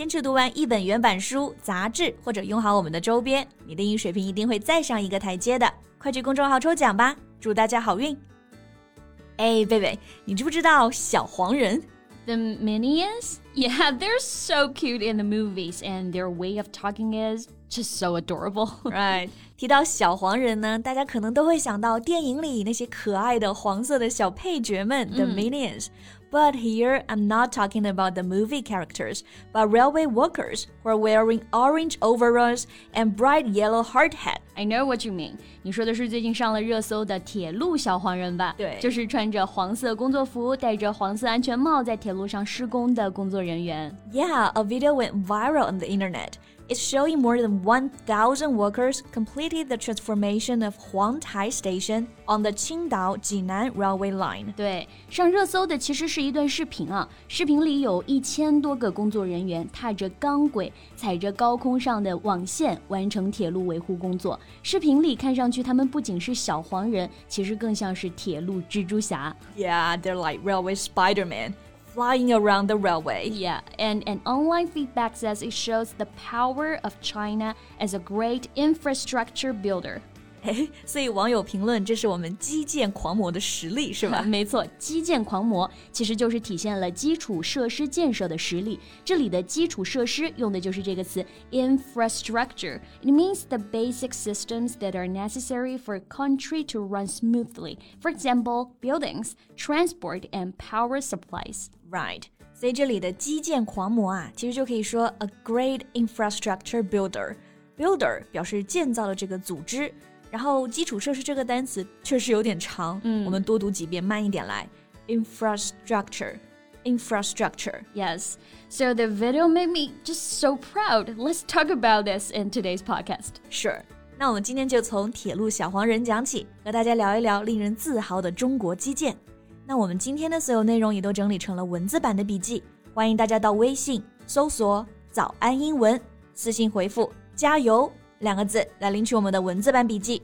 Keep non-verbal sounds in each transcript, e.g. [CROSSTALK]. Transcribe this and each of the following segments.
坚持读完一本原版书、杂志，或者用好我们的周边，你的英语水平一定会再上一个台阶的。快去公众号抽奖吧，祝大家好运！哎，贝贝，你知不知道小黄人？The Minions? Yeah, they're so cute in the movies, and their way of talking is just so adorable. right. 提到小黄人呢，大家可能都会想到电影里那些可爱的黄色的小配角们，the Minions。 but here, I'm not talking about the movie characters, but railway workers who are wearing orange overalls and bright yellow hard hat. I know what you mean. 你说的是最近上了热搜的铁路小黄人吧？对，就是穿着黄色工作服、戴着黄色安全帽在铁路上施工的工作人员。Yeah, a video went viral on the internet. It's showing more than 1,000 workers completed the transformation of Huangtai Station on the Qingdao-Jinan railway line. 对，上热搜的其实是一段视频啊，视频里有一千多个工作人员踏着钢轨，踩着高空上的网线完成铁路维护工作。视频里看上去他们不仅是小黄人，其实更像是铁路蜘蛛侠。Yeah, they're like railway Spider-Man flying around the railway. Yeah, and an online feedback says it shows the power of China as a great infrastructure builder. 哎，所以网友评论这是我们基建狂魔的实力，是吧？没错，基建狂魔其实就是体现了基础设施建设的实力。这里的基础设施用的就是这个词 [LAUGHS] infrastructure。It means the basic systems that are necessary for a country to run smoothly. For example, buildings, transport, and power supplies. Right. 所以这里的基建狂魔啊，其实就可以说 a great infrastructure builder。builder 表示建造的这个组织。 然后基础设施这个单词确实有点长，嗯，我们多读几遍，慢一点来。Infrastructure, infrastructure. Yes. So the video made me just so proud. Let's talk about this in today's podcast. Sure. 那我们今天就从铁路小黄人讲起，和大家聊一聊令人自豪的中国基建。那我们今天的所有内容也都整理成了文字版的笔记，欢迎大家到微信搜索“早安英文”，私信回复“加油”。两个字来领取我们的文字版笔记。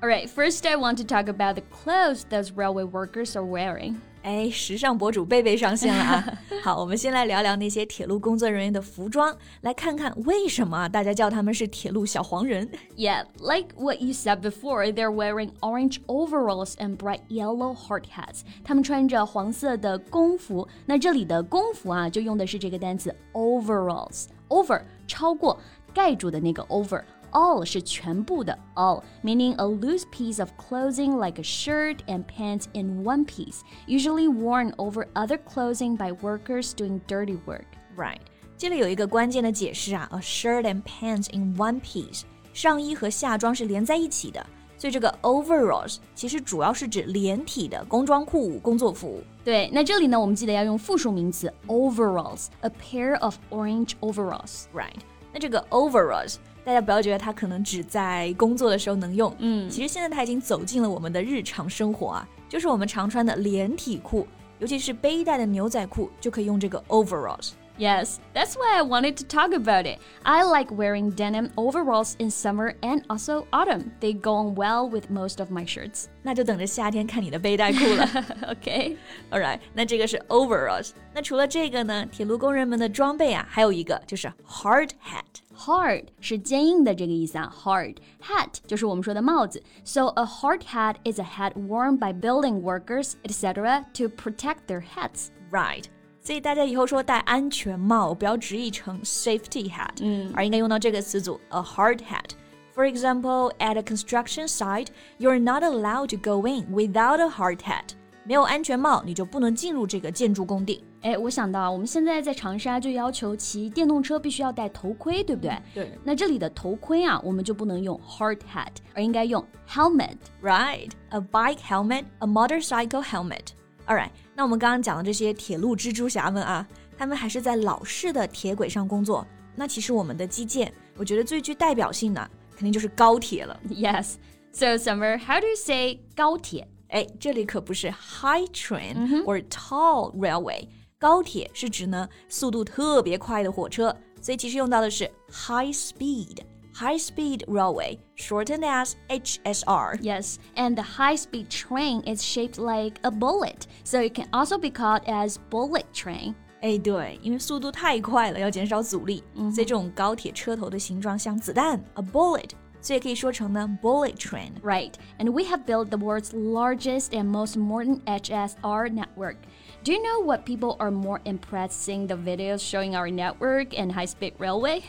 Alright, first I want to talk about the clothes those railway workers are wearing. 哎，时尚博主贝贝上线了啊！好，我们先来聊聊那些铁路工作人员的服装，来看看为什么大家叫他们是铁路小黄人。Yeah, [LAUGHS] like what you said before, they're wearing orange overalls and bright yellow hard hats. 他们穿着黄色的工服。那这里的工服啊，就用的是这个单词 overalls。over 超过 盖住的那个 over。all 是全部的 all, meaning a loose piece of clothing like a shirt and pants in one piece, usually worn over other clothing by workers doing dirty work. Right. 这里有一个关键的解释啊，a shirt and pants in one piece，上衣和下装是连在一起的。所以这个 overalls 其实主要是指连体的工装裤、工作服。对，那这里呢，我们记得要用复数名词 overalls，a pair of orange overalls。Right。 那这个 overalls，大家不要觉得它可能只在工作的时候能用，嗯，其实现在它已经走进了我们的日常生活啊，就是我们常穿的连体裤，尤其是背带的牛仔裤，就可以用这个 overalls。Yes, that's why I wanted to talk about it. I like wearing denim overalls in summer and also autumn. They go on well with most of my shirts. [LAUGHS] 那就等着夏天看你的背带裤了。OK, [LAUGHS] alright. 那这个是 overalls. 那除了这个呢，铁路工人们的装备啊，还有一个就是 hard hat. Hard 是坚硬的这个意思啊，hard hat 就是我们说的帽子。So a hard hat is a hat worn by building workers, etc., to protect their heads. Right. 所以大家以后说戴安全帽，不要直译成 safety hat，嗯，而应该用到这个词组 a hard hat。For example, at a construction site, you're not allowed to go in without a hard hat. 没有安全帽，你就不能进入这个建筑工地。哎，我想到啊，我们现在在长沙就要求骑电动车必须要戴头盔，对不对？对。那这里的头盔啊，我们就不能用 hard hat，而应该用 helmet。Right, a bike helmet, a motorcycle helmet. Alright， 那我们刚刚讲的这些铁路蜘蛛侠们啊。他们还是在老式的铁轨上工作。那其实我们的基建，我觉得最具代表性的肯定就是高铁了。Yes. So, Summer, how do you say 高铁？哎，这里可不是 high train or tall railway。高铁是指呢速度特别快的火车，所以其实用到的是 high speed。High speed railway, shortened as HSR. Yes, and the high speed train is shaped like a bullet, so it can also be called as bullet train. 哎，对，因为速度太快了，要减少阻力，所以这种高铁车头的形状像子弹，a bullet，所以可以说成呢 bullet train. Right, and we have built the world's largest and most modern HSR network. Do you know what people are more impressed seeing the videos showing our network and high-speed railway?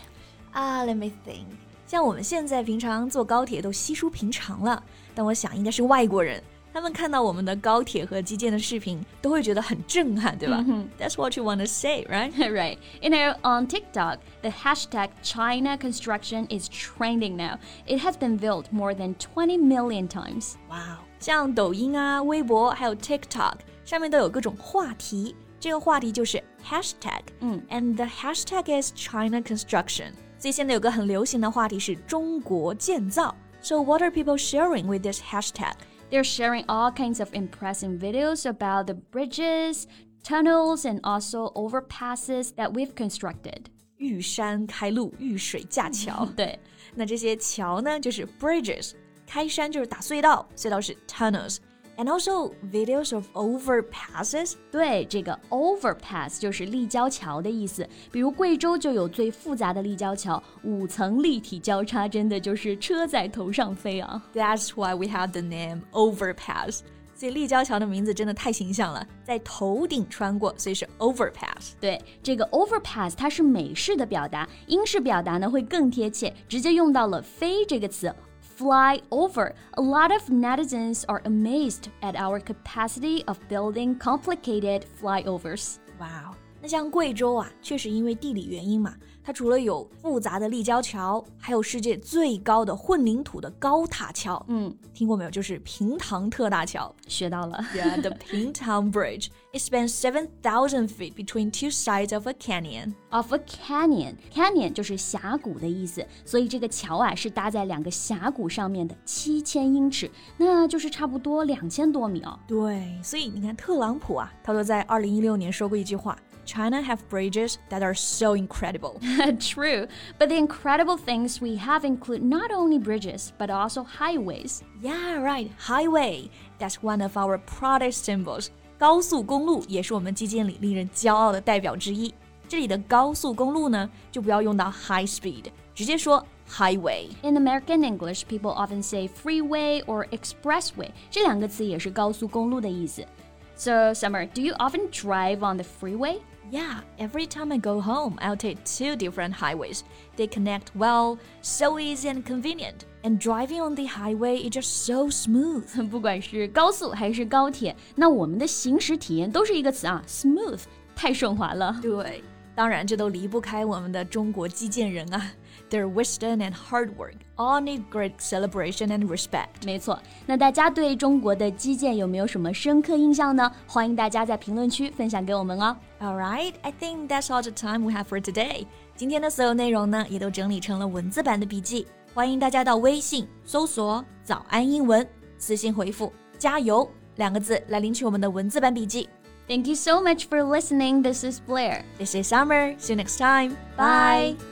Ah, let me think. 像我们现在平常坐高铁都稀疏平常了，但我想应该是外国人。他们看到我们的高铁和基建的视频，都会觉得很震撼，对吧、mm hmm. That's what you want to say, right? [LAUGHS] right. You know, on TikTok, the hashtag China construction is trending now. It has been viewed more than 20 million times. Wow. 像抖音啊、微博还有 TikTok 上面都有各种话题，这个话题就是 hashtag，嗯，and the hashtag is China construction。 所以现在有个很流行的话题是中国建造。So what are people sharing with this hashtag? They're sharing all kinds of impressive videos about the bridges, tunnels, and also overpasses that we've constructed. 玉山开路，玉水架桥。对，那这些桥呢，就是 [LAUGHS] bridges，开山就是打隧道，隧道是 tunnels。 And also videos of overpasses。对，这个 overpass 就是立交桥的意思。比如贵州就有最复杂的立交桥，五层立体交叉，真的就是车在头上飞啊。That's why we have the name overpass。所以立交桥的名字真的太形象了，在头顶穿过，所以是 overpass。对，这个 overpass 它是美式的表达，英式表达呢会更贴切，直接用到了飞这个词。Fly over. A lot of netizens are amazed at our capacity of building complicated flyovers. Wow. 那像贵州啊，确实因为地理原因嘛，它除了有复杂的立交桥，还有世界最高的混凝土的高塔桥。嗯，听过没有？就是平塘特大桥。学到了。[LAUGHS] Yeah, the Pingtang Bridge. It spans seven thousand feet between two sides of a canyon. Of a canyon, canyon 就是峡谷的意思，所以这个桥啊是搭在两个峡谷上面的，七千英尺，那就是差不多两千多米哦。对，所以你看特朗普啊，他都在二零一六年说过一句话。China have bridges that are so incredible. [LAUGHS] True, but the incredible things we have include not only bridges but also highways. Yeah, right, highway. That's one of our proudest symbols. 高速公路也是我们基建里令人骄傲的代表之一。这里的高速公路呢，就不要用到 high speed，直接说 highway. In American English, people often say freeway or expressway. 这两个词也是高速公路的意思。So, Summer, do you often drive on the freeway? Yeah, every time I go home, I'll take two different highways. They connect well, so easy and convenient. And driving on the highway is just so smooth. [LAUGHS] 不管是高速还是高铁，那我们的行驶体验都是一个词啊，smooth，太顺滑了。对，当然这都离不开我们的中国基建人啊。 their wisdom and hard work all need great celebration and respect。没错，那大家对中国的基建有没有什么深刻印象呢？欢迎大家在评论区分享给我们哦。All right, I think that's all the time we have for today。今天的所有内容呢，也都整理成了文字版的笔记，欢迎大家到微信搜索“早安英文”，私信回复“加油”两个字来领取我们的文字版笔记。Thank you so much for listening. This is Blair. This is Summer. See you next time. Bye. Bye.